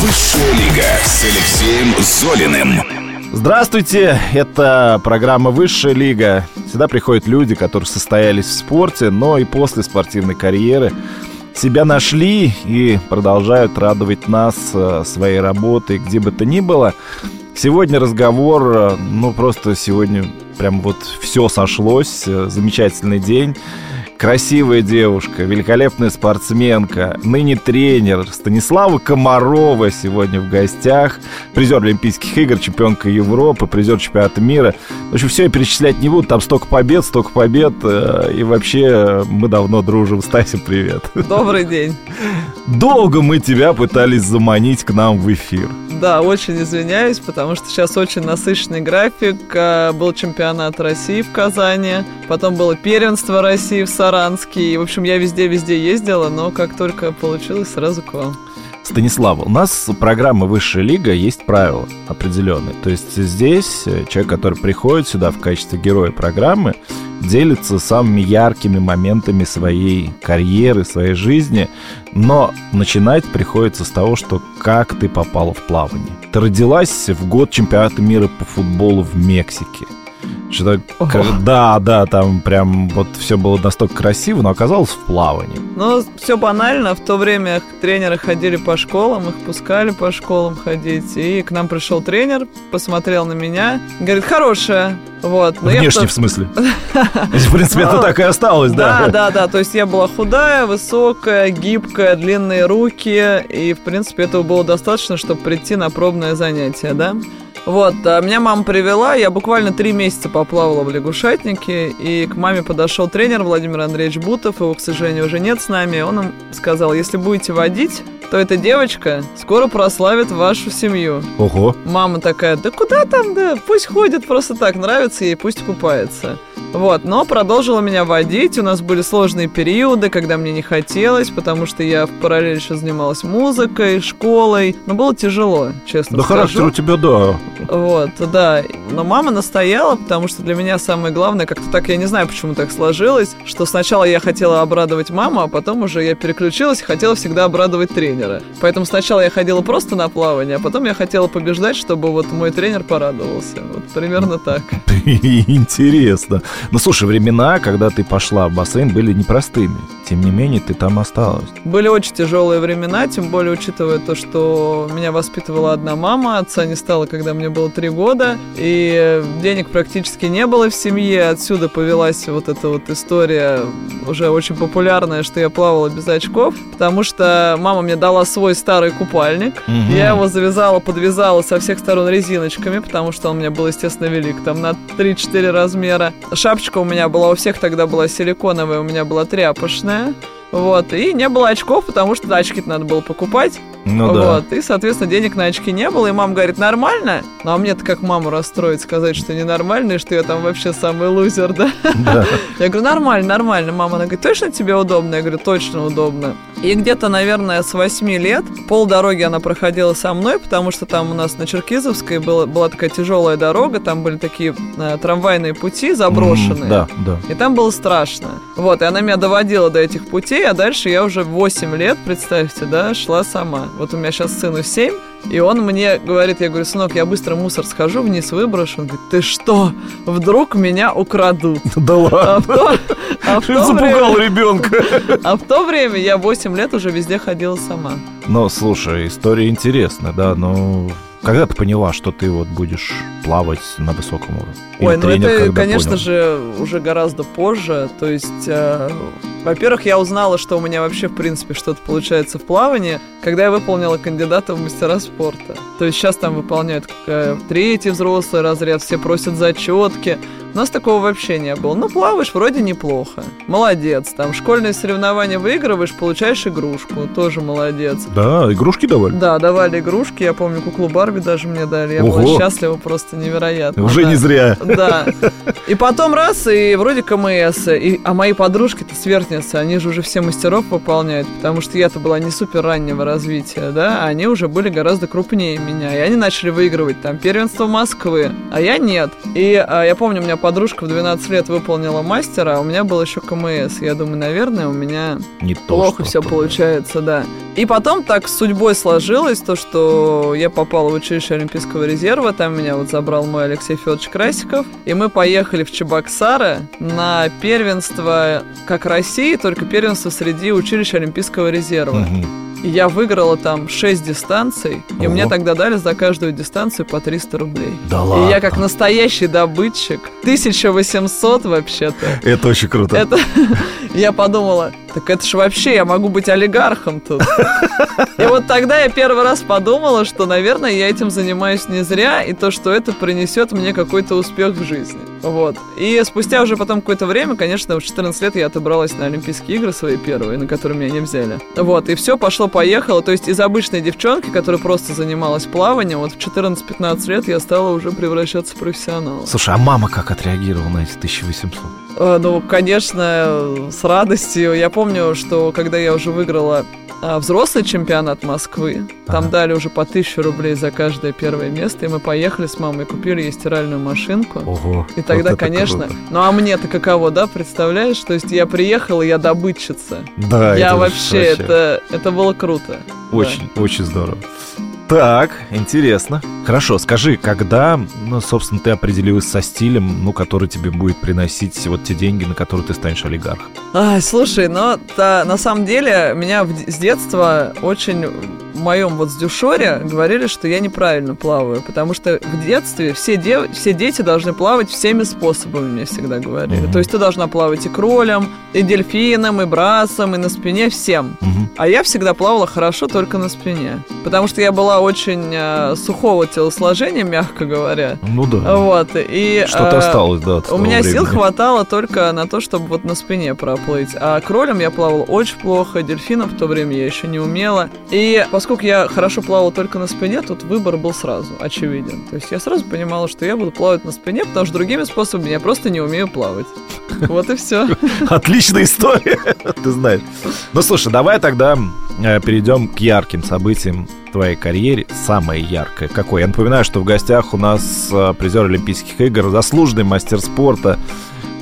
Высшая лига с Алексеем Золиным. Здравствуйте, это программа «Высшая лига». Сюда приходят люди, которые состоялись в спорте, но и после спортивной карьеры себя нашли и продолжают радовать нас э, своей работой, где бы то ни было. Сегодня разговор, э, ну просто сегодня прям вот все сошлось, э, замечательный день красивая девушка, великолепная спортсменка, ныне тренер Станислава Комарова сегодня в гостях, призер Олимпийских игр, чемпионка Европы, призер чемпионата мира. В общем, все я перечислять не буду, там столько побед, столько побед, э, и вообще мы давно дружим. Стася, привет. Добрый день. Долго мы тебя пытались заманить к нам в эфир. Да, очень извиняюсь, потому что сейчас очень насыщенный график. Э, был чемпионат России в Казани, потом было первенство России в Саранске. И, в общем, я везде-везде ездила, но как только получилось, сразу к вам. Станислава, у нас программа «Высшая лига» есть правила определенные. То есть здесь э, человек, который приходит сюда в качестве героя программы, делится самыми яркими моментами своей карьеры, своей жизни. Но начинать приходится с того, что как ты попала в плавание. Ты родилась в год чемпионата мира по футболу в Мексике – что да, да, там прям вот все было настолько красиво, но оказалось в плавании. Ну, все банально. В то время тренеры ходили по школам, их пускали по школам ходить. И к нам пришел тренер, посмотрел на меня, говорит, хорошая. Вот. Но Внешне, я... в смысле? В принципе, это так и осталось, да? Да, да, да. То есть я была худая, высокая, гибкая, длинные руки. И, в принципе, этого было достаточно, чтобы прийти на пробное занятие, да? Вот, а меня мама привела, я буквально три месяца поплавала в лягушатнике, и к маме подошел тренер Владимир Андреевич Бутов, его, к сожалению, уже нет с нами, он им сказал, если будете водить, то эта девочка скоро прославит вашу семью. Ого. Мама такая, да куда там, да, пусть ходит просто так, нравится ей, пусть купается. Вот, но продолжила меня водить. У нас были сложные периоды, когда мне не хотелось, потому что я в параллель еще занималась музыкой, школой. Но было тяжело, честно да скажу. характер у тебя, да. Вот, да. Но мама настояла, потому что для меня самое главное, как-то так, я не знаю, почему так сложилось, что сначала я хотела обрадовать маму, а потом уже я переключилась и хотела всегда обрадовать тренера. Поэтому сначала я ходила просто на плавание, а потом я хотела побеждать, чтобы вот мой тренер порадовался. Вот примерно так. Интересно. Ну, слушай, времена, когда ты пошла в бассейн, были непростыми. Тем не менее, ты там осталась. Были очень тяжелые времена, тем более учитывая то, что меня воспитывала одна мама, отца не стало, когда мне было три года, и денег практически не было в семье. Отсюда повелась вот эта вот история уже очень популярная, что я плавала без очков, потому что мама мне дала свой старый купальник. Угу. Я его завязала, подвязала со всех сторон резиночками, потому что он у меня был, естественно, велик, там на 3-4 размера шапочка у меня была, у всех тогда была силиконовая, у меня была тряпочная. Вот, и не было очков, потому что очки надо было покупать. Ну вот, да. И, соответственно, денег на очки не было. И мама говорит, нормально? Ну, а мне-то как маму расстроить, сказать, что ненормально, и что я там вообще самый лузер, да? да. Я говорю, нормально, нормально. Мама, она говорит, точно тебе удобно? Я говорю, точно удобно. И где-то, наверное, с 8 лет пол дороги она проходила со мной, потому что там у нас на Черкизовской была, была такая тяжелая дорога, там были такие э, трамвайные пути заброшенные. Mm, да, да. И там было страшно. Вот, и она меня доводила до этих путей, а дальше я уже 8 лет, представьте, да, шла сама. Вот у меня сейчас сыну 7, и он мне говорит, я говорю, сынок, я быстро мусор схожу, вниз выброшу. Он говорит, ты что, вдруг меня украдут? Да ладно. А в то, а то запугал время, ребенка. А в то время я 8 лет уже везде ходила сама. Ну, слушай, история интересная, да, но когда ты поняла, что ты вот будешь плавать на высоком уровне? Ой, ну это, конечно понял? же, уже гораздо позже. То есть, э, во-первых, я узнала, что у меня вообще, в принципе, что-то получается в плавании, когда я выполнила кандидата в мастера спорта. То есть сейчас там выполняют э, третий взрослый разряд, все просят зачетки. У нас такого вообще не было. Ну, плаваешь вроде неплохо. Молодец. Там школьные соревнования выигрываешь, получаешь игрушку. Тоже молодец. Да, игрушки давали? Да, давали игрушки. Я помню, куклу Барби даже мне дали. Я Ого. была счастлива просто невероятно. Уже да. не зря. Да. И потом раз, и вроде КМС. И, а мои подружки-то сверстницы, они же уже все мастеров выполняют. Потому что я-то была не супер раннего развития, да. А они уже были гораздо крупнее меня. И они начали выигрывать там первенство Москвы. А я нет. И а, я помню, у меня подружка в 12 лет выполнила мастера, а у меня был еще КМС. Я думаю, наверное, у меня Не то, плохо что все получается, да. И потом так с судьбой сложилось, то, что я попала в училище Олимпийского резерва, там меня вот забрал мой Алексей Федорович Красиков, и мы поехали в Чебоксары на первенство как России, только первенство среди училищ Олимпийского резерва. Мгм. И я выиграла там 6 дистанций, и Ого. мне тогда дали за каждую дистанцию по 300 рублей. Да И ладно. я как настоящий добытчик, 1800 вообще-то. Это очень круто. Это я подумала, так это ж вообще я могу быть олигархом тут. И вот тогда я первый раз подумала, что, наверное, я этим занимаюсь не зря, и то, что это принесет мне какой-то успех в жизни. Вот. И спустя уже потом какое-то время, конечно, в 14 лет я отобралась на Олимпийские игры свои первые, на которые меня не взяли. Вот. И все пошло-поехало. То есть из обычной девчонки, которая просто занималась плаванием, вот в 14-15 лет я стала уже превращаться в профессионала. Слушай, а мама как отреагировала на эти 1800? Э, Ну, конечно, с радостью. Я помню, что когда я уже выиграла а, взрослый чемпионат Москвы, там Ага. дали уже по 1000 рублей за каждое первое место, и мы поехали с мамой, купили ей стиральную машинку. Ого. И тогда, вот конечно, круто. ну а мне-то каково, да, представляешь? То есть я приехала, я добытчица. Да, я это вообще, это, это было круто. Да. Очень, очень здорово. Так, интересно. Хорошо, скажи, когда, ну, собственно, ты определилась со стилем, ну, который тебе будет приносить вот те деньги, на которые ты станешь олигархом? Ай, слушай, но та- на самом деле меня в с детства очень в моем вот с дюшоре говорили, что я неправильно плаваю, потому что в детстве все, дев- все дети должны плавать всеми способами, мне всегда говорили. Мгм. То есть ты должна плавать и кролем, и дельфином, и брасом, и на спине, всем. Мгм. А я всегда плавала хорошо только на спине, потому что я была очень э, сухого телосложения, мягко говоря. Ну да. Вот, и... Что-то э, осталось, да, у меня сил времени. хватало только на то, чтобы вот на спине проплыть. А кролем я плавала очень плохо, дельфином в то время я еще не умела. И поскольку я хорошо плавала только на спине, тут выбор был сразу очевиден. То есть я сразу понимала, что я буду плавать на спине, потому что другими способами я просто не умею плавать. Вот и все. Отличная история, ты знаешь. Ну, слушай, давай тогда э, перейдем к ярким событиям в твоей карьере. Самое яркое какое? Я напоминаю, что в гостях у нас э, призер Олимпийских игр, заслуженный мастер спорта,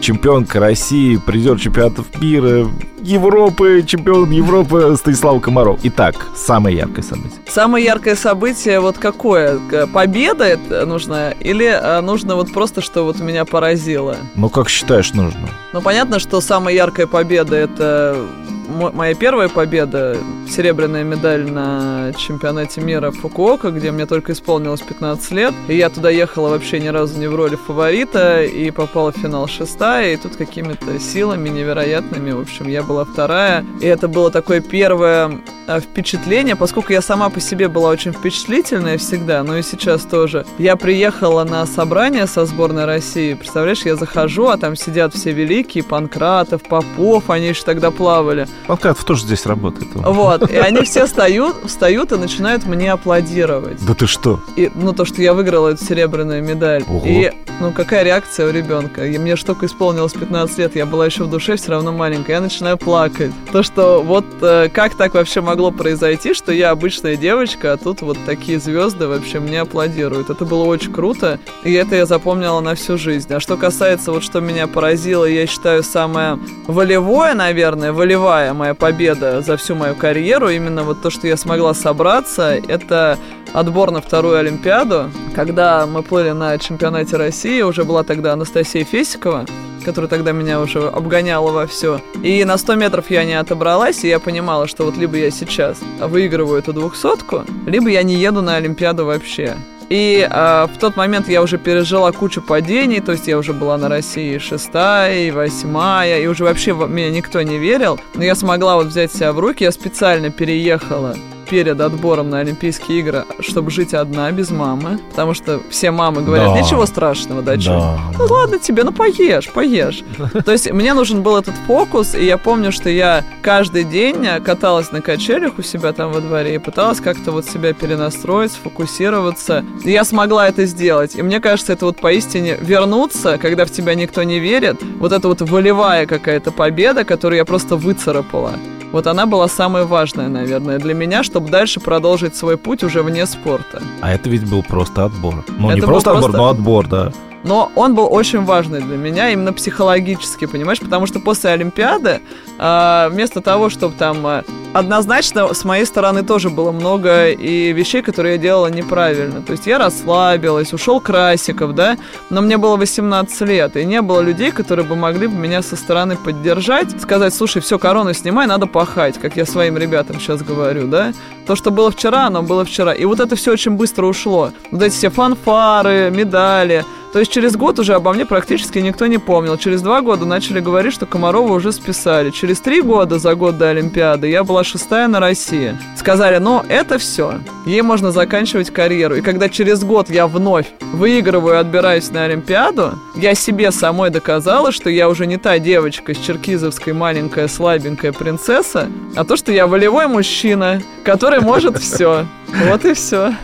чемпионка России, призер чемпионатов мира, Европы, чемпион Европы Станислав Комаров. Итак, самое яркое событие. Самое яркое событие вот какое? Победа это нужна? Или э, нужно вот просто, что вот меня поразило? Ну, как считаешь, нужно? Ну, понятно, что самая яркая победа это моя первая победа, серебряная медаль на чемпионате мира в Фукуока, где мне только исполнилось 15 лет. И я туда ехала вообще ни разу не в роли фаворита и попала в финал шестая. И тут какими-то силами невероятными, в общем, я была вторая. И это было такое первое э, впечатление, поскольку я сама по себе была очень впечатлительная всегда, но и сейчас тоже. Я приехала на собрание со сборной России, представляешь, я захожу, а там сидят все великие, Панкратов, Попов, они еще тогда плавали. Панкратов тоже здесь работает. он. Вот, и они все встают, встают и начинают мне аплодировать. Да ты что? И, ну, то, что я выиграла эту серебряную медаль. Ого. И, ну, какая реакция у ребенка? И мне только исполнилось 15 лет, я была еще в душе все равно маленькая. Я начинаю плакать. То, что вот э, как так вообще могло произойти, что я обычная девочка, а тут вот такие звезды вообще мне аплодируют. Это было очень круто, и это я запомнила на всю жизнь. А что касается вот что меня поразило, я считаю, самое волевое, наверное, волевая моя победа за всю мою карьеру, именно вот то, что я смогла собраться, это отбор на вторую Олимпиаду, когда мы плыли на чемпионате России, уже была тогда Анастасия Фесикова, которая тогда меня уже обгоняла во все. И на 100 метров я не отобралась, и я понимала, что вот либо я сейчас выигрываю эту двухсотку, либо я не еду на Олимпиаду вообще. И а, в тот момент я уже пережила кучу падений, то есть я уже была на России шестая, и восьмая, и уже вообще меня никто не верил. Но я смогла вот взять себя в руки, я специально переехала перед отбором на Олимпийские игры, чтобы жить одна, без мамы. Потому что все мамы говорят, Да. ничего страшного, да? Да. Ну ладно тебе, ну поешь, поешь. То есть мне нужен был этот фокус, и я помню, что я каждый день каталась на качелях у себя там во дворе и пыталась как-то вот себя перенастроить, сфокусироваться. И я смогла это сделать. И мне кажется, это вот поистине вернуться, когда в тебя никто не верит, вот это вот волевая какая-то победа, которую я просто выцарапала. Вот она была самая важная, наверное, для меня, чтобы дальше продолжить свой путь уже вне спорта. А это ведь был просто отбор. Ну, не Это был просто отбор, просто- но отбор, да. Но он был очень важный для меня именно психологически, понимаешь, потому что после Олимпиады а, вместо того, чтобы там а, однозначно с моей стороны тоже было много и вещей, которые я делала неправильно. То есть я расслабилась, ушел Красиков, да, но мне было 18 лет, и не было людей, которые бы могли бы меня со стороны поддержать, сказать, слушай, все, корону снимай, надо пахать, как я своим ребятам сейчас говорю, да. То, что было вчера, оно было вчера. И вот это все очень быстро ушло. Вот эти все фанфары, медали, то есть через год уже обо мне практически никто не помнил. Через два года начали говорить, что Комарова уже списали. Через три года за год до Олимпиады я была шестая на России. Сказали, ну это все. Ей можно заканчивать карьеру. И когда через год я вновь выигрываю и отбираюсь на Олимпиаду, я себе самой доказала, что я уже не та девочка с черкизовской маленькая слабенькая принцесса, а то, что я волевой мужчина, который может все. Вот и все.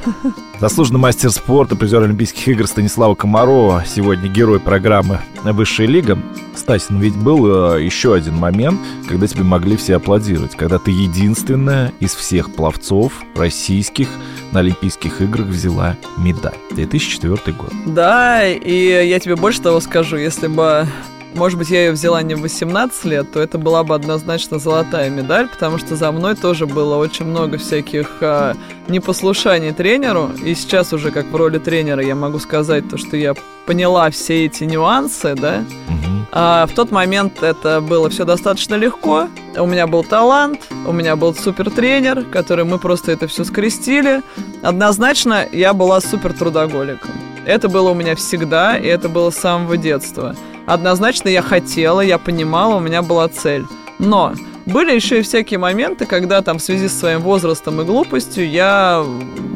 Заслуженный мастер спорта, призер Олимпийских игр Станислава Комарова, сегодня герой программы «Высшая лига». Кстати, ну ведь был э, еще один момент, когда тебе могли все аплодировать, когда ты единственная из всех пловцов российских на Олимпийских играх взяла медаль. 2004 год. Да, и я тебе больше того скажу, если бы может быть, я ее взяла не в 18 лет, то это была бы однозначно золотая медаль, потому что за мной тоже было очень много всяких а, непослушаний тренеру. И сейчас уже как в роли тренера я могу сказать то, что я поняла все эти нюансы, да. А в тот момент это было все достаточно легко. У меня был талант, у меня был супер тренер, который мы просто это все скрестили. Однозначно я была супер трудоголиком. Это было у меня всегда, и это было с самого детства. Однозначно я хотела, я понимала, у меня была цель. Но были еще и всякие моменты, когда там в связи с своим возрастом и глупостью я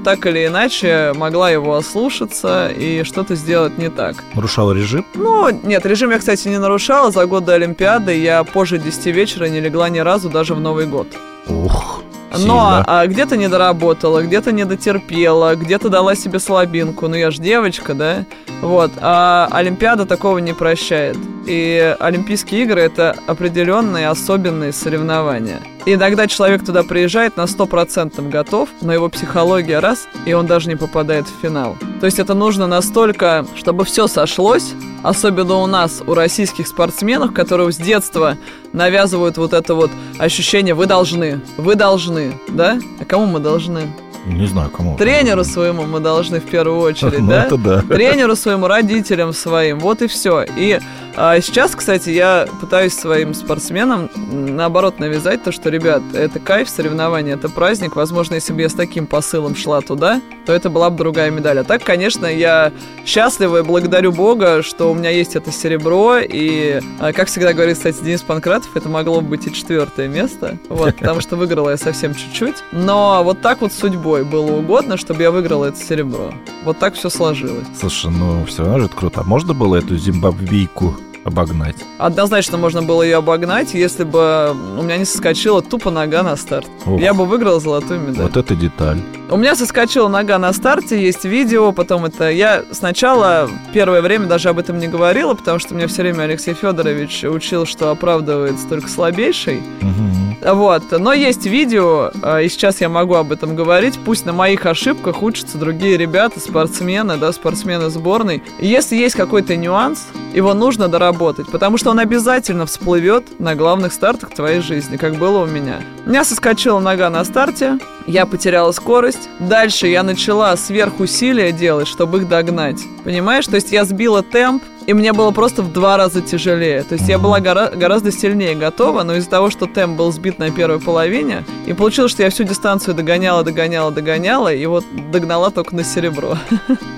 так или иначе могла его ослушаться и что-то сделать не так. Нарушала режим? Ну, нет, режим я, кстати, не нарушала. За год до Олимпиады я позже 10 вечера не легла ни разу даже в Новый год. Ух. Но а, где-то не доработала, где-то не дотерпела, где-то дала себе слабинку. Ну я же девочка, да? Вот. А Олимпиада такого не прощает. И Олимпийские игры это определенные особенные соревнования. Иногда человек туда приезжает на 100% готов, но его психология раз, и он даже не попадает в финал. То есть это нужно настолько, чтобы все сошлось, особенно у нас, у российских спортсменов, которые с детства навязывают вот это вот ощущение «вы должны», «вы должны», да? А кому мы должны? Не знаю, кому. Тренеру своему мы должны в первую очередь, ну, да? Это да. Тренеру своему, родителям своим, вот и все. И а сейчас, кстати, я пытаюсь своим спортсменам наоборот навязать то, что, ребят, это кайф, соревнование, это праздник. Возможно, если бы я с таким посылом шла туда, то это была бы другая медаль. А так, конечно, я счастлива и благодарю Бога, что у меня есть это серебро. И, а, как всегда говорит, кстати, Денис Панкратов, это могло бы быть и четвертое место. Вот, потому что выиграла я совсем чуть-чуть. Но вот так вот судьбой было угодно, чтобы я выиграла это серебро. Вот так все сложилось. Слушай, ну все равно же это круто. А можно было эту зимбабвийку обогнать? Однозначно можно было ее обогнать, если бы у меня не соскочила тупо нога на старт. Ох. Я бы выиграл золотую медаль. Вот это деталь. У меня соскочила нога на старте, есть видео, потом это... Я сначала первое время даже об этом не говорила, потому что мне все время Алексей Федорович учил, что оправдывается только слабейший. Угу. Вот. Но есть видео, а, и сейчас я могу об этом говорить. Пусть на моих ошибках учатся другие ребята, спортсмены, да, спортсмены сборной. Если есть какой-то нюанс, его нужно доработать, потому что он обязательно всплывет на главных стартах твоей жизни, как было у меня. У меня соскочила нога на старте, я потеряла скорость. Дальше я начала сверхусилия делать, чтобы их догнать. Понимаешь? То есть я сбила темп, и мне было просто в два раза тяжелее. То есть я была гора- гораздо сильнее готова, но из-за того, что темп был сбит на первой половине, и получилось, что я всю дистанцию догоняла, догоняла, догоняла, и вот догнала только на серебро.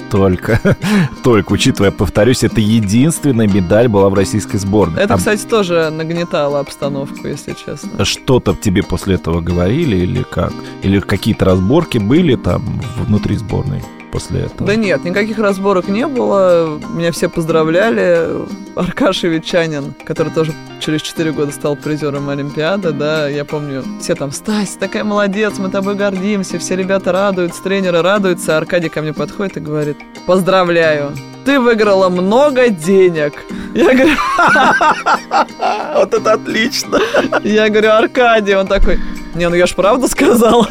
Только, только, учитывая, повторюсь, это единственная медаль была в российской сборной. Это, а... кстати, тоже нагнетало обстановку, если честно. Что-то тебе после этого говорили или как? Или какие-то разборки были там внутри сборной? После этого? Да нет, никаких разборок не было. Меня все поздравляли. Аркаша Ветчанин, который тоже через 4 года стал призером Олимпиады, да, я помню, все там, Стась, такая молодец, мы тобой гордимся, все ребята радуются, тренеры радуются. Аркадий ко мне подходит и говорит, поздравляю, ты выиграла много денег. Я говорю, вот это отлично. Я говорю, Аркадий, он такой, Не, ну я ж правду сказал.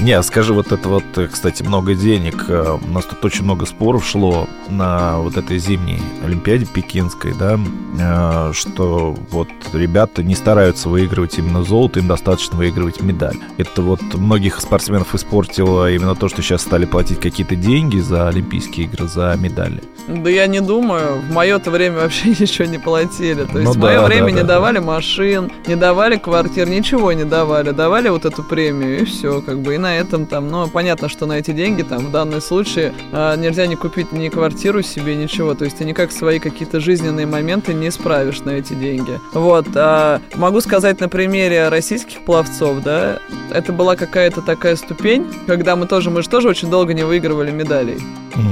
Не, скажи, вот это вот, э, кстати, много денег. Э, у нас тут очень много споров шло на вот этой зимней Олимпиаде пекинской, да, э, что вот ребята не стараются выигрывать именно золото, им достаточно выигрывать медаль. Это вот многих спортсменов испортило именно то, что сейчас стали платить какие-то деньги за Олимпийские игры, за медали. Да я не думаю. В мое-то время вообще ничего не платили. То есть Ну в мое да, время да, не да, давали машин, не давали квартир, ничего не давали. Давали вот эту премию и все, как бы. И на этом там, ну, понятно, что на эти деньги там в данном случае а, нельзя не купить ни квартиру себе, ничего. То есть ты никак свои какие-то жизненные моменты не исправишь на эти деньги. Вот. а могу сказать на примере российских пловцов, да, это была какая-то такая ступень, когда мы тоже, мы же тоже очень долго не выигрывали медалей.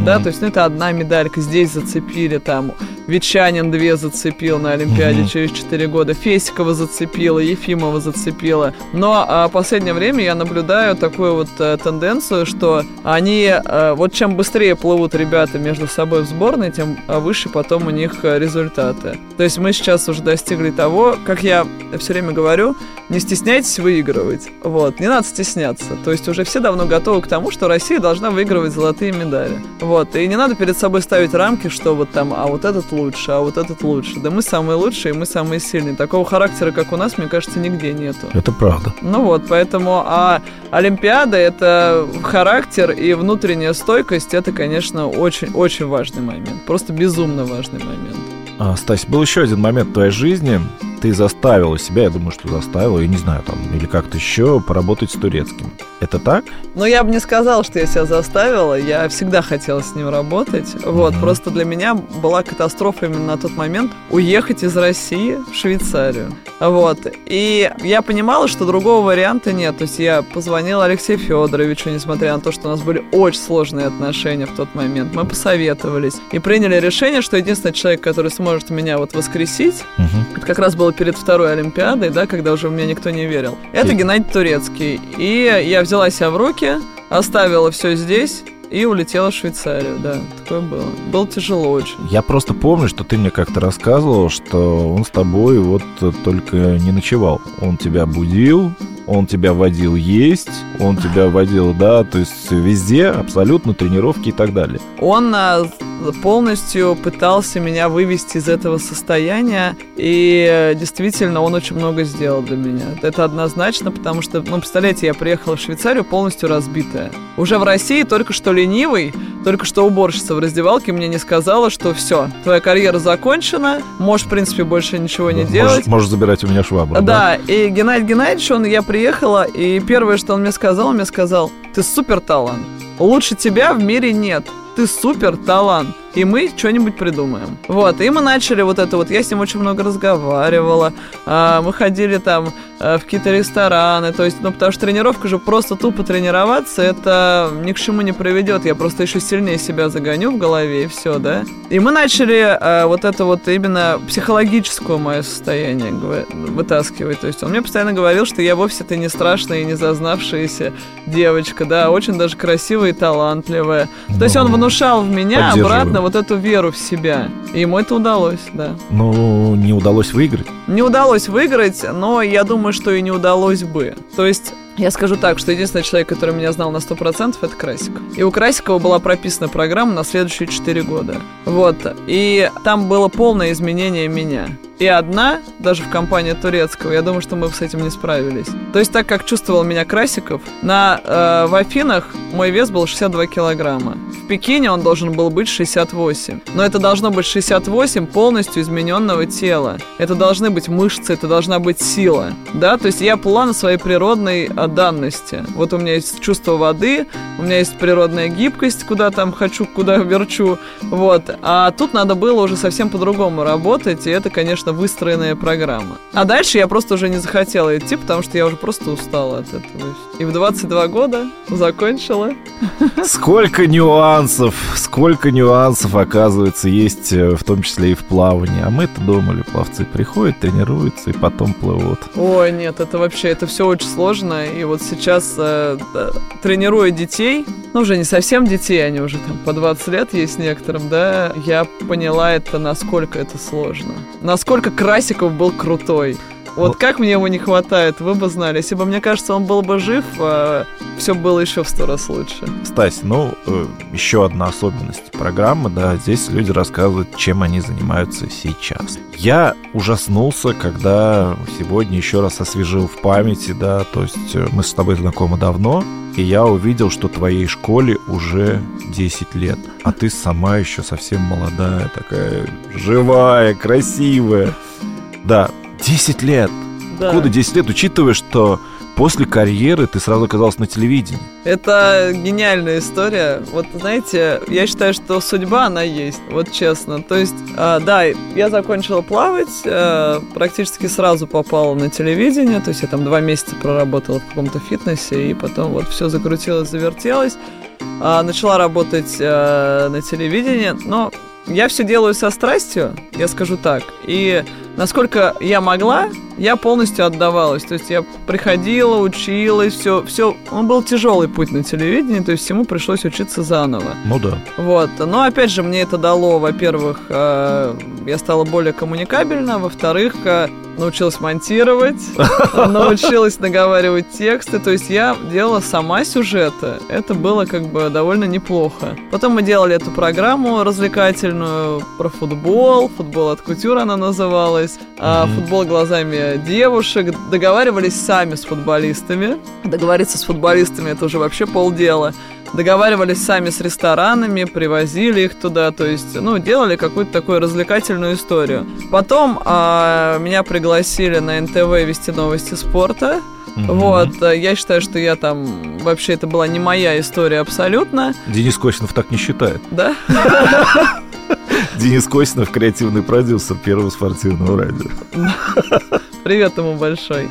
Да, то есть, ну, это одна медалька, здесь зацепили, там, Ветчанин две зацепил на Олимпиаде Мгм. через 4 года, Фесикова зацепила, Ефимова зацепила. Но а, последнее время я наблюдаю такую вот э, тенденцию, что они, э, вот чем быстрее плывут ребята между собой в сборной, тем а, выше потом у них э, результаты. То есть мы сейчас уже достигли того, как я все время говорю, не стесняйтесь выигрывать. Вот, не надо стесняться. То есть уже все давно готовы к тому, что Россия должна выигрывать золотые медали. Вот, и не надо перед собой ставить рамки, что вот там, а вот этот лучше, а вот этот лучше. Да мы самые лучшие, мы самые сильные. Такого характера, как у нас, мне кажется, нигде нету. Это правда. Ну вот, поэтому, а Олимпиада это характер и внутренняя стойкость, это, конечно, очень-очень важный момент. Просто безумно важный момент. А, Стась, был еще один момент в твоей жизни. Ты заставила себя, я думаю, что заставила, я не знаю, там, или как-то еще, поработать с турецким. Это так? Но я бы не сказала, что я себя заставила. Я всегда хотела с ним работать. Вот, Мгм. просто для меня была катастрофа именно на тот момент уехать из России в Швейцарию. Вот. И я понимала, что другого варианта нет. То есть я позвонила Алексею Федоровичу, несмотря на то, что у нас были очень сложные отношения в тот момент. Мы посоветовались и приняли решение, что единственный человек, который сможет меня вот воскресить, это как раз было перед второй Олимпиадой, да, когда уже в меня никто не верил. Это И- Геннадий Турецкий. И я взяла себя в руки, оставила все здесь и улетела в Швейцарию, да, такое было. Было тяжело очень. Я просто помню, что ты мне как-то рассказывал, что он с тобой вот только не ночевал. Он тебя будил, он тебя водил есть, он тебя водил, да, то есть везде абсолютно тренировки и так далее. Он а, полностью пытался меня вывести из этого состояния, и э, действительно он очень много сделал для меня. Это однозначно, потому что, ну, представляете, я приехала в Швейцарию полностью разбитая. Уже в России только что ленивый, только что уборщица в раздевалке мне не сказала, что все, твоя карьера закончена, можешь, в принципе, больше ничего не Можешь- делать. Можешь забирать у меня швабру. Да, и Геннадий Геннадьевич, он, я приехала, и первое, что он мне сказал, он мне сказал, ты супер талант. Лучше тебя в мире нет. Ты супер талант. И мы что-нибудь придумаем. Вот, и мы начали вот это вот. Я с ним очень много разговаривала. а, мы ходили там а, в какие-то рестораны. То есть, ну, потому что тренировка же просто тупо тренироваться, это ни к чему не приведет. Я просто еще сильнее себя загоню в голове, и все, да. И мы начали а, вот это вот именно психологическое мое состояние вытаскивать. То есть он мне постоянно говорил, что я вовсе-то не страшная и не зазнавшаяся девочка, да, очень даже красивая и талантливая. То есть он внушал в меня обратно вот эту веру в себя. И ему это удалось, да. Ну, не удалось выиграть. Не удалось выиграть, но я думаю, что и не удалось бы. То есть я скажу так, что единственный человек, который меня знал на 100%, это Красик. И у Красикова была прописана программа на следующие 4 года. Вот. И там было полное изменение меня. И одна, даже в компании турецкого, я думаю, что мы с этим не справились. То есть так как чувствовал меня Красиков, на, э, в Афинах мой вес был 62 килограмма. В Пекине он должен был быть 68. Но это должно быть 68 полностью измененного тела. Это должны быть мышцы, это должна быть сила. Да, то есть я план своей природной а, данности. Вот у меня есть чувство воды, у меня есть природная гибкость, куда там хочу, куда верчу. Вот. А тут надо было уже совсем по-другому работать, и это, конечно, выстроенная программа. А дальше я просто уже не захотела идти, потому что я уже просто устала от этого. И в 22 года закончила. Сколько нюансов, сколько нюансов, оказывается, есть, э, в том числе и в плавании. А мы-то думали, пловцы приходят, тренируются и потом плывут. Ой, нет, это вообще, это все очень сложно. И вот сейчас, э, тренируя детей, ну, уже не совсем детей, они уже там по 20 лет есть некоторым, да, я поняла это, насколько это сложно. Насколько Красиков был крутой. Вот Ну- как мне его не хватает, вы бы знали. Если бы, мне кажется, он был бы жив, все было еще в сто раз лучше. Стась, ну, э, еще одна особенность программы, да, здесь люди рассказывают, чем они занимаются сейчас. Я ужаснулся, когда сегодня еще раз освежил в памяти, да, то есть э, мы с тобой знакомы давно, и я увидел, что твоей школе уже 10 лет, а ты сама еще совсем молодая, такая живая, красивая. Да, 10 лет. Да. Откуда 10 лет, учитывая, что после карьеры ты сразу оказался на телевидении? Это гениальная история. Вот знаете, я считаю, что судьба она есть, вот честно. То есть, а, да, я закончила плавать, а, практически сразу попала на телевидение, то есть я там два месяца проработала в каком-то фитнесе, и потом вот все закрутилось, завертелось. А, начала работать а, на телевидении, но я все делаю со страстью, я скажу так. И насколько я могла, я полностью отдавалась. То есть я приходила, училась, все, все. Он был тяжелый путь на телевидении, то есть всему пришлось учиться заново. Ну да. Вот. Но опять же, мне это дало, во-первых, э, я стала более коммуникабельна, во-вторых, э, научилась монтировать, научилась наговаривать тексты, то есть я делала сама сюжеты. Это было как бы довольно неплохо. Потом мы делали эту программу развлекательную про футбол, футбол от кутюр она называлась, а, Мгм. футбол глазами девушек, договаривались сами с футболистами. Договориться с футболистами это уже вообще полдела договаривались сами с ресторанами, привозили их туда, то есть, ну, делали какую-то такую развлекательную историю. Потом а, меня пригласили на НТВ вести новости спорта. Мгм. Вот, а, я считаю, что я там вообще это была не моя история абсолютно, Денис Косинов так не считает. да? Денис Косинов креативный продюсер первого спортивного радио. Привет ему большой.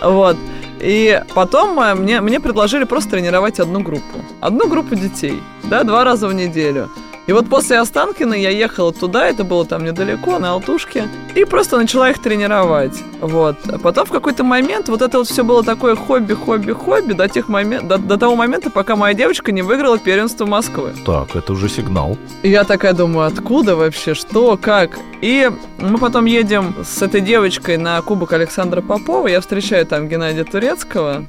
Вот. И потом э, мне, мне предложили просто тренировать одну группу. Одну группу детей, да, два раза в неделю. И вот после Останкина я ехала туда, это было там недалеко, на Алтушке, и просто начала их тренировать. Вот. А потом в какой-то момент вот это вот все было такое хобби, хобби, хобби до, тех момент, до, до того момента, пока моя девочка не выиграла первенство Москвы. Так, это уже сигнал. И я такая думаю, откуда вообще, что, как? И мы потом едем с этой девочкой на Кубок Александра Попова. Я встречаю там Геннадия Турецкого.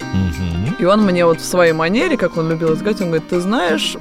И он мне вот в своей манере, как он любил сказать, он говорит, ты знаешь,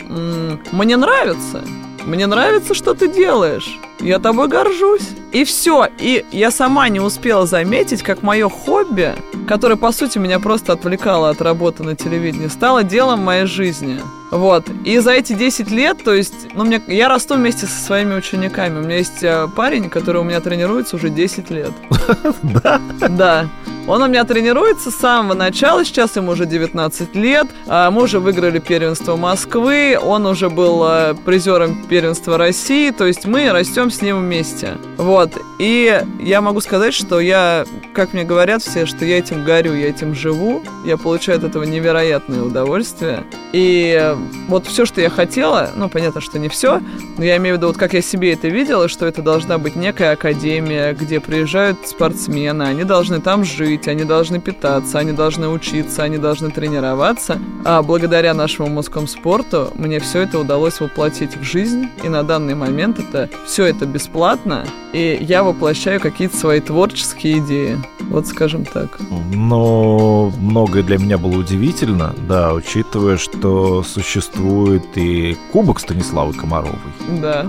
мне нравится. Мне нравится, что ты делаешь. Я тобой горжусь. И все. И я сама не успела заметить, как мое хобби, которое, по сути, меня просто отвлекало от работы на телевидении, стало делом моей жизни. Вот. И за эти 10 лет, то есть, ну, мне, я расту вместе со своими учениками. У меня есть э, парень, который у меня тренируется уже 10 лет. Да? Да. Он у меня тренируется с самого начала, сейчас ему уже 19 лет. А, Мы уже выиграли первенство Москвы, он уже был э, призером первенства России, то есть мы растем с ним вместе. Вот. И я могу сказать, что я, как мне говорят все, что я этим горю, я этим живу, я получаю от этого невероятное удовольствие. И э, вот все, что я хотела, ну, понятно, что не все, но я имею в виду, вот как я себе это видела, что это должна быть некая академия, где приезжают спортсмены, они должны там жить, они должны питаться, они должны учиться, они должны тренироваться. А благодаря нашему мужскому спорту мне все это удалось воплотить в жизнь, и на данный момент это все это бесплатно, и я воплощаю какие-то свои творческие идеи. Вот скажем так. Но многое для меня было удивительно, да, учитывая, что существует и Кубок Станиславы Комаровой. Да.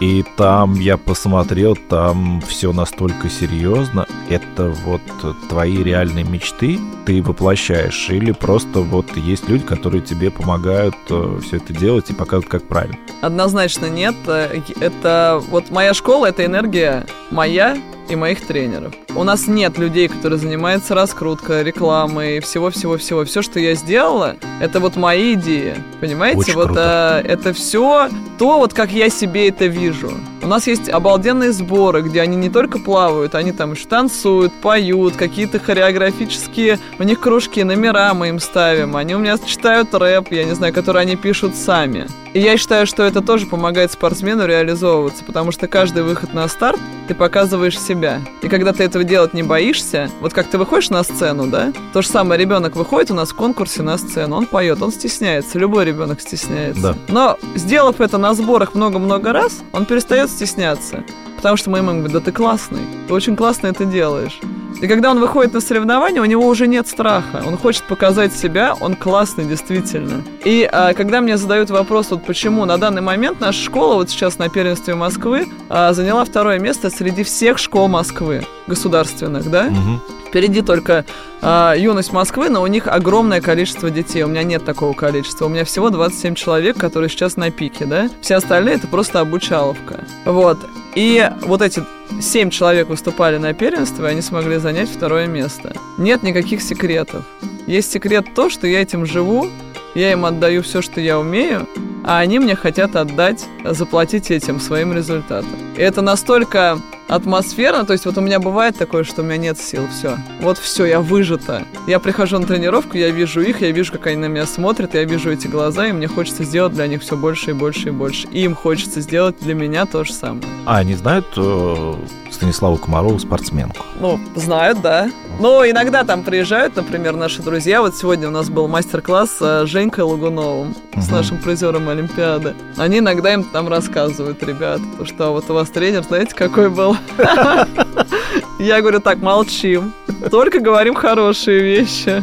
И там я посмотрел, там все настолько серьезно. Это вот твои реальные мечты ты воплощаешь? Или просто вот есть люди, которые тебе помогают все это делать и показывают, как правильно? Однозначно нет. Э, Это вот моя школа, это энергия моя и моих тренеров. У нас нет людей, которые занимаются раскруткой, рекламой, всего-всего-всего. Все, что я сделала, это вот мои идеи. Понимаете? Очень вот круто. э, это все то, вот как я себе это вижу. У нас есть обалденные сборы, где они не только плавают, они там еще танцуют, поют, какие-то хореографические, у них кружки, номера мы им ставим, они у меня читают рэп, я не знаю, который они пишут сами. И я считаю, что это тоже помогает спортсмену реализовываться, потому что каждый выход на старт ты показываешь себя. И когда ты этого делать не боишься, вот как ты выходишь на сцену, да, то же самое ребенок выходит у нас в конкурсе на сцену, он поет, он стесняется, любой ребенок стесняется. Да. Но сделав это на сборах много-много раз, он перестает стесняться. Потому что мы ему говорим, да ты классный, ты очень классно это делаешь. И когда он выходит на соревнования, у него уже нет страха. Он хочет показать себя, он классный действительно. И а, когда мне задают вопрос, вот почему на данный момент наша школа, вот сейчас на первенстве Москвы, а, заняла второе место среди всех школ Москвы, государственных, да? Мгм. Впереди только а, юность Москвы, но у них огромное количество детей. У меня нет такого количества. У меня всего 27 человек, которые сейчас на пике, да? Все остальные это просто обучаловка. Вот. И вот эти семь человек выступали на первенстве, и они смогли занять второе место. Нет никаких секретов. Есть секрет то, что я этим живу, я им отдаю все, что я умею, а они мне хотят отдать, заплатить этим своим результатом. И это настолько атмосферно, то есть вот у меня бывает такое, что у меня нет сил, все. Вот все, я выжата. Я прихожу на тренировку, я вижу их, я вижу, как они на меня смотрят, я вижу эти глаза, и мне хочется сделать для них все больше и больше и больше. И им хочется сделать для меня то же самое. А они знают э, Станиславу Комарову спортсменку? Ну, знают, да. Но иногда там приезжают, например, наши друзья. Вот сегодня у нас был мастер-класс с Женькой Лагуновым, с Мгм. нашим призером Олимпиады. Они иногда им там рассказывают, ребят, то, что вот у вас тренер, знаете, какой был? Я говорю, так, молчим. Только говорим хорошие вещи.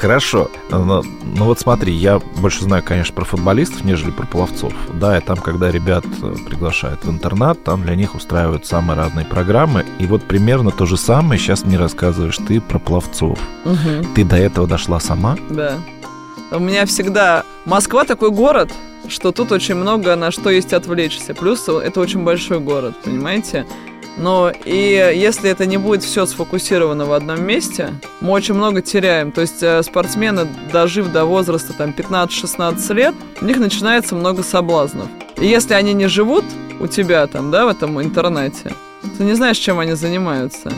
Хорошо. Но, ну вот смотри, я больше знаю, конечно, про футболистов, нежели про пловцов. Да, и там, когда ребят э, приглашают в интернат, там для них устраивают самые разные программы. И вот примерно то же самое сейчас мне рассказываешь ты про пловцов. Мгм. Ты до этого дошла сама? Да. У меня всегда... Москва такой город, что тут очень много на что есть отвлечься. Плюс это очень большой город, понимаете? Но и если это не будет все сфокусировано в одном месте, мы очень много теряем. То есть э, спортсмены, дожив до возраста там 15-16 лет, у них начинается много соблазнов. И если они не живут у тебя там, да, в этом интернете, ты не знаешь, чем они занимаются.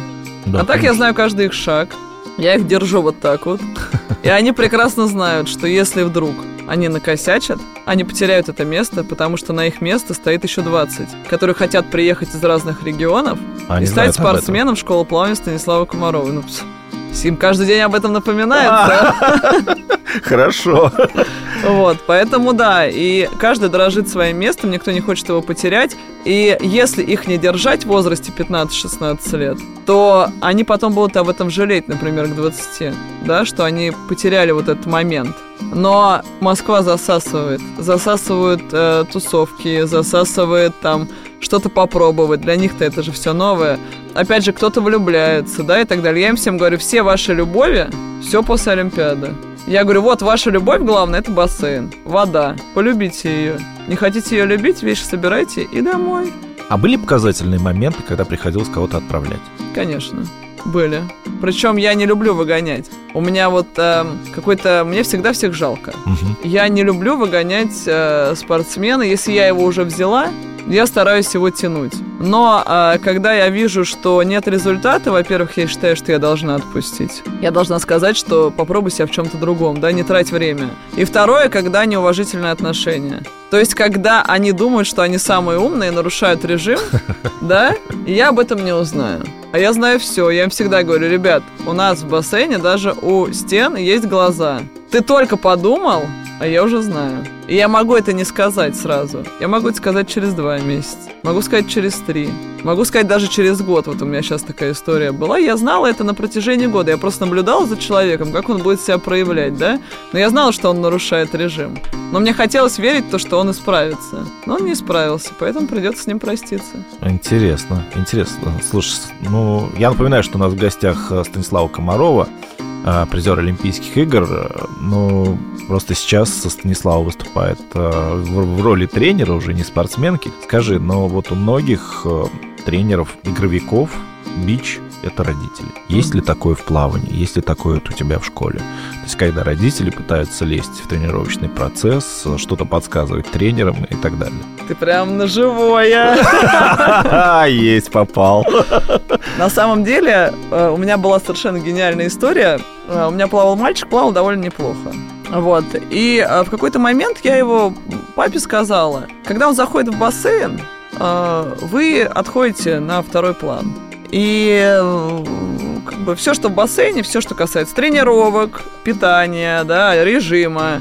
Да, а так я конечно. знаю каждый их шаг. Я их держу вот так вот. И они прекрасно знают, что если вдруг они накосячат, они потеряют это место, потому что на их место стоит еще 20, которые хотят приехать из разных регионов Они и стать спортсменом школы плавания Станислава Комарова. Ну, им каждый день об этом напоминается. Хорошо. Вот, поэтому да, и каждый дорожит своим местом, никто не хочет его потерять. И если их не держать в возрасте 15-16 лет, то они потом будут об этом жалеть, например, к 20, да, что они потеряли вот этот момент. Но Москва засасывает, засасывают э, тусовки, засасывает там что-то попробовать. Для них-то это же все новое. Опять же, кто-то влюбляется, да, и так далее. Я им всем говорю, все ваши любови, все после Олимпиады. Я говорю, вот ваша любовь главная, это бассейн, вода. Полюбите ее. Не хотите ее любить, вещи собирайте и домой. А были показательные моменты, когда приходилось кого-то отправлять? Конечно, были. Причем я не люблю выгонять. У меня вот эм, какой-то... Мне всегда всех жалко. Мгм. Я не люблю выгонять э, спортсмена. Если я его уже взяла, я стараюсь его тянуть. Но э, когда я вижу, что нет результата, во-первых, я считаю, что я должна отпустить. Я должна сказать, что попробуй себя в чем-то другом, да, не трать время. И второе, когда неуважительное отношение. То есть, когда они думают, что они самые умные, нарушают режим, да, я об этом не узнаю. А я знаю все. Я им всегда говорю, ребят, у нас в бассейне даже у стен есть глаза. Ты только подумал, а я уже знаю. И я могу это не сказать сразу. Я могу это сказать через два месяца. Могу сказать через три. Могу сказать даже через год. Вот у меня сейчас такая история была. Я знала это на протяжении года. Я просто наблюдала за человеком, как он будет себя проявлять, да? Но я знала, что он нарушает режим. Но мне хотелось верить в то, что он исправится. Но он не исправился, поэтому придется с ним проститься. Интересно, интересно. Слушай, ну, я напоминаю, что у нас в гостях э, Станислава Комарова, э, призер Олимпийских игр. Ну, просто сейчас Станислава выступает э, в в роли тренера, уже не спортсменки. Скажи, но вот у многих э, тренеров, игровиков, бич — это родители. Есть ли такое в плавании? Есть ли такое вот у тебя в школе? То есть, когда родители пытаются лезть в тренировочный процесс, что-то подсказывать тренерам и так далее. Ты прям на живое. Есть, попал. На самом деле, э, у меня была совершенно гениальная история. Э, У меня плавал мальчик, плавал довольно неплохо. Вот. И э, в какой-то момент я его папе сказала, когда он заходит в бассейн, вы отходите на второй план. И э, как бы все, что в бассейне, все, что касается тренировок, питания, да, режима,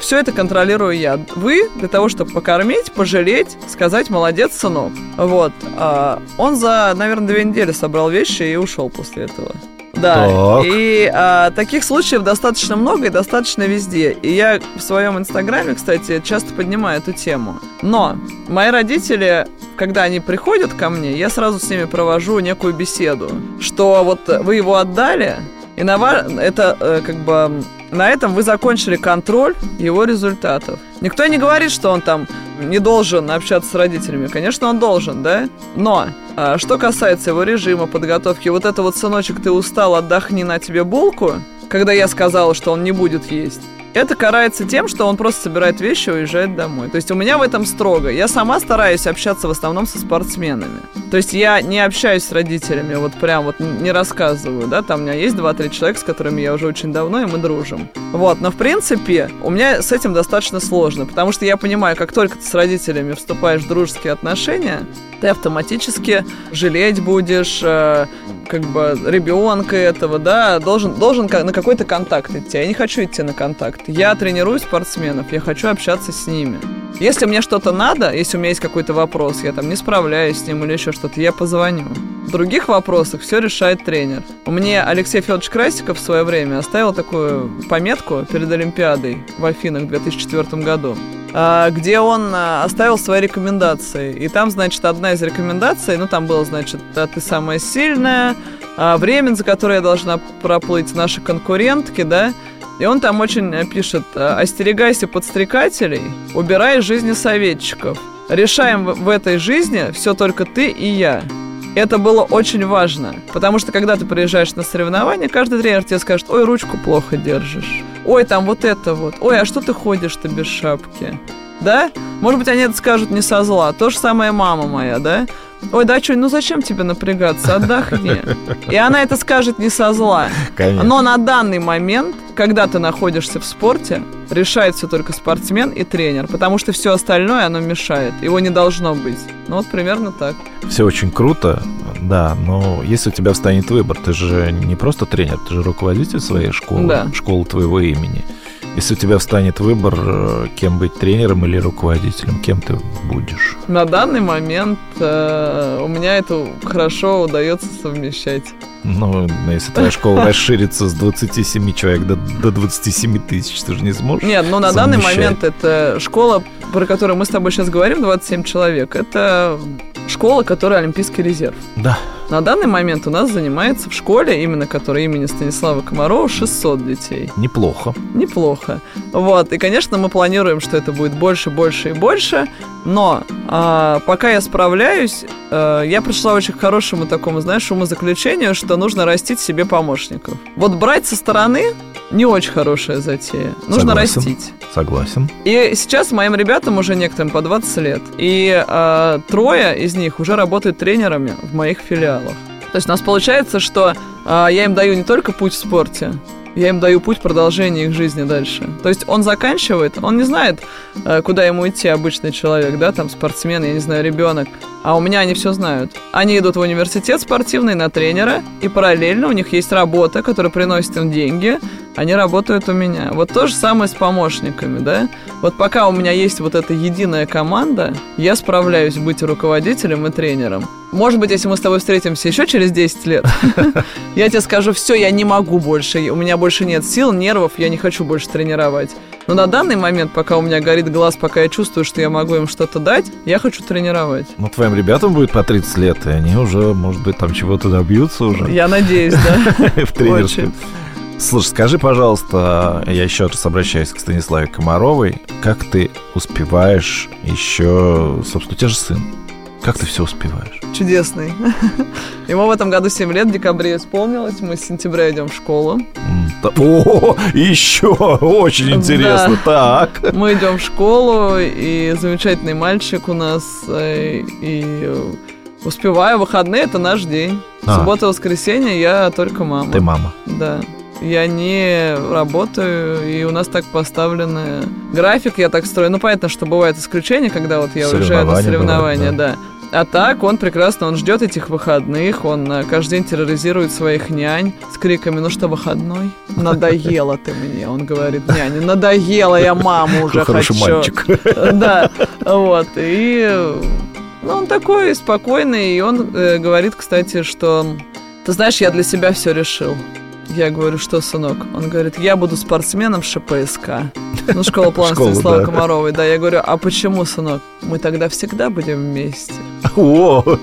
все это контролирую я. Вы для того, чтобы покормить, пожалеть, сказать «молодец, сынок». Вот. А он за, наверное, две недели собрал вещи и ушел после этого. Да, Так. и а, таких случаев достаточно много и достаточно везде. И я в своем инстаграме, кстати, часто поднимаю эту тему. Но мои родители, когда они приходят ко мне, я сразу с ними провожу некую беседу, что вот вы его отдали, и на ва- это э, как бы на этом вы закончили контроль его результатов. Никто не говорит, что он там не должен общаться с родителями. Конечно, он должен, да? Но а, что касается его режима, подготовки, вот это вот, сыночек, ты устал, отдохни на тебе булку, когда я сказала, что он не будет есть, это карается тем, что он просто собирает вещи и уезжает домой. То есть у меня в этом строго. Я сама стараюсь общаться в основном со спортсменами. То есть я не общаюсь с родителями, вот прям вот не рассказываю, да, там у меня есть 2-3 человека, с которыми я уже очень давно, и мы дружим. Вот, но в принципе у меня с этим достаточно сложно, потому что я понимаю, как только ты с родителями вступаешь в дружеские отношения, ты автоматически жалеть будешь, э, как бы ребенка этого, да, должен, должен на какой-то контакт идти. Я не хочу идти на контакт. Я тренирую спортсменов, я хочу общаться с ними. Если мне что-то надо, если у меня есть какой-то вопрос, я там не справляюсь с ним или еще что-то, я позвоню. В других вопросах все решает тренер. Меня Алексей Федорович Красиков в свое время оставил такую пометку перед Олимпиадой в Афинах в 2004 году а, где он а, оставил свои рекомендации. И там, значит, одна из рекомендаций, ну, там было, значит, «А ты самая сильная, а, время, за которое я должна проплыть наши конкурентки, да, и он там очень э, пишет, «А, остерегайся подстрекателей, убирай из жизни советчиков. Решаем в этой жизни все только ты и я. Это было очень важно, потому что когда ты приезжаешь на соревнования, каждый тренер тебе скажет, ой, ручку плохо держишь, ой, там вот это вот, ой, а что ты ходишь-то без шапки? Да? Может быть, они это скажут не со зла. То же самое мама моя, да? Ой, да что, ну зачем тебе напрягаться? Отдохни. И она это скажет не со зла. Конечно. Но на данный момент, когда ты находишься в спорте, решает все только спортсмен и тренер, потому что все остальное, оно мешает. Его не должно быть. Ну вот примерно так. Все очень круто, да, но если у тебя встанет выбор, ты же не просто тренер, ты же руководитель своей школы, Да. школы твоего имени. Если у тебя встанет выбор, э, кем быть тренером или руководителем, кем ты будешь? На данный момент э, у меня это хорошо удается совмещать. Ну, если твоя школа расширится с 27 человек до, до 27 тысяч, ты же не сможешь. Нет, ну на данный момент это школа, про которую мы с тобой сейчас говорим, 27 человек. Это школа, которая Олимпийский резерв. Да. На данный момент у нас занимается в школе, именно которая имени Станислава Комарова, 600 детей. Неплохо. Неплохо. Вот. И, конечно, мы планируем, что это будет больше, больше и больше. Но а, пока я справляюсь, э, я пришла очень к хорошему такому, знаешь, умозаключению, что нужно растить себе помощников. Вот брать со стороны не очень хорошая затея. Нужно Согласен. растить. Согласен. И сейчас моим ребятам уже некоторым по 20 лет. И э, трое из них уже работают тренерами в моих филиалах. То есть у нас получается, что э, я им даю не только путь в спорте, я им даю путь продолжения их жизни дальше. То есть он заканчивает, он не знает, э, куда ему идти обычный человек, да, там спортсмен, я не знаю, ребенок. А у меня они все знают. Они идут в университет спортивный на тренера, и параллельно у них есть работа, которая приносит им деньги. Они работают у меня. Вот то же самое с помощниками, да? Вот пока у меня есть вот эта единая команда, я справляюсь быть руководителем и тренером. Может быть, если мы с тобой встретимся еще через 10 лет, я тебе скажу, все, я не могу больше, у меня больше нет сил, нервов, я не хочу больше тренировать. Но на данный момент, пока у меня горит глаз, пока я чувствую, что я могу им что-то дать, я хочу тренировать. Ну, твоим ребятам будет по 30 лет, и они уже, может быть, там чего-то добьются уже Я надеюсь, да. в тренерской. Очень. Слушай, скажи, пожалуйста, я еще раз обращаюсь к Станиславе Комаровой, как ты успеваешь еще, собственно, у тебя же сын, как ты все успеваешь? Чудесный. Ему в этом году 7 лет, в декабре исполнилось. Мы с сентября идем в школу. О, еще очень интересно. Так. Мы идем в школу, и замечательный мальчик у нас. э, И успеваю, выходные это наш день. А. Суббота, воскресенье я только мама. Ты мама. Да. Я не работаю, и у нас так поставлены график, я так строю. Ну, понятно, что бывают исключения, когда вот я уезжаю на Соревнования бывают, да. А так он прекрасно, он ждет этих выходных, он э, каждый день терроризирует своих нянь с криками «Ну что, выходной? Надоело ты мне!» Он говорит няне «Надоело, я маму уже Хороший хочу!» мальчик. Да, вот, и ну, он такой спокойный, и он э, говорит, кстати, что ты знаешь, я для себя все решил. Я говорю, что, сынок? Он говорит, я буду спортсменом ШПСК. Ну, школа плана Станислава да. Комаровой. Да, я говорю, а почему, сынок? Мы тогда всегда будем вместе. О,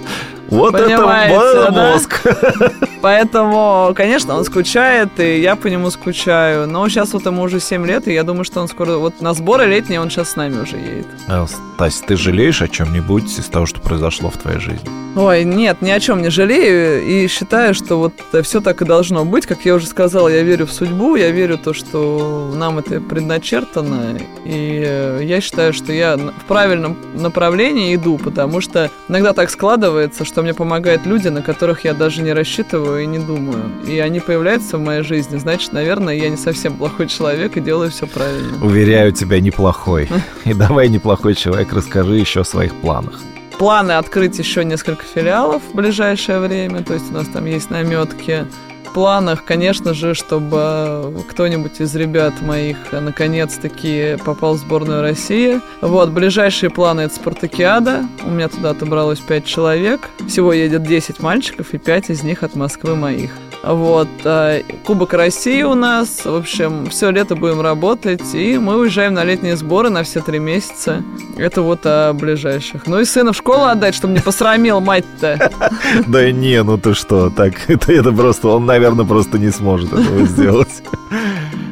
вот это Понимаете, вот да? мозг. Поэтому, конечно, он скучает, и я по нему скучаю. Но сейчас вот ему уже 7 лет, и я думаю, что он скоро... Вот на сборы летние он сейчас с нами уже едет. А, Стась, ты жалеешь о чем-нибудь из того, что произошло в твоей жизни? Ой, нет, ни о чем не жалею и считаю, что вот все так и должно быть. Как я уже сказала, я верю в судьбу, я верю в то, что нам это предначертано. И э, я считаю, что я в правильном направлении иду, потому что иногда так складывается, что мне помогают люди, на которых я даже не рассчитываю и не думаю. И они появляются в моей жизни, значит, наверное, я не совсем плохой человек и делаю все правильно. Уверяю тебя, неплохой. И давай, неплохой человек, расскажи еще о своих планах. планы открыть еще несколько филиалов в ближайшее время. То есть у нас там есть наметки. Планах, конечно же, чтобы кто-нибудь из ребят моих наконец-таки попал в сборную России. Вот, ближайшие планы это спартакиада. У меня туда отобралось 5 человек. Всего едет 10 мальчиков, и 5 из них от Москвы моих. Вот, э, Кубок России у нас. В общем, все лето будем работать, и мы уезжаем на летние сборы на все три месяца. Это вот о ближайших. Ну и сына в школу отдать, чтобы не посрамил мать-то. Да не, ну ты что, так, это, это просто, он, наверное, просто не сможет этого сделать.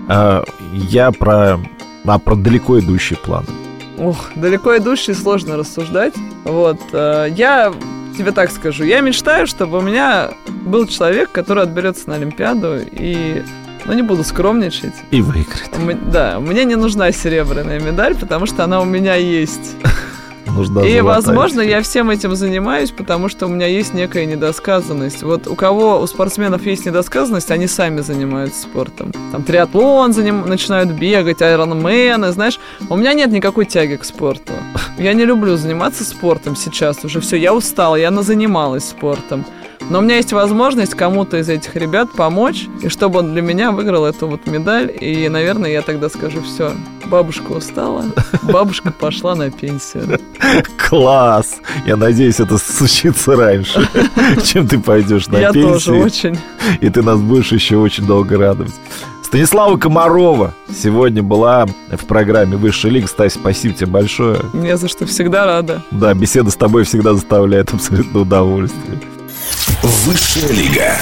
А, Я про, а, про далеко идущие планы. Ух, далеко идущий, сложно рассуждать. Вот, э, я тебе так скажу. Я мечтаю, чтобы у меня был человек, который отберется на Олимпиаду и... Ну, не буду скромничать. И выиграть. Да, мне не нужна серебряная медаль, потому что она у меня есть. Нужна И, золотая. возможно, я всем этим занимаюсь, потому что у меня есть некая недосказанность. Вот у кого, у спортсменов есть недосказанность, они сами занимаются спортом. Там триатлон заним... начинают бегать, айронмены, знаешь. У меня нет никакой тяги к спорту. Я не люблю заниматься спортом сейчас уже. Все, я устала, я назанималась спортом. Но у меня есть возможность кому-то из этих ребят помочь, и чтобы он для меня выиграл эту вот медаль. И, наверное, я тогда скажу, все, бабушка устала, бабушка пошла на пенсию. Класс! Я надеюсь, это случится раньше, чем ты пойдешь на Я тоже пенсию. очень. И ты нас будешь еще очень долго радовать. Станислава Комарова сегодня была в программе Высшая лига. Стась, спасибо тебе большое. Не за что, всегда рада. Да, беседа с тобой всегда заставляет абсолютно удовольствие. Высшая лига.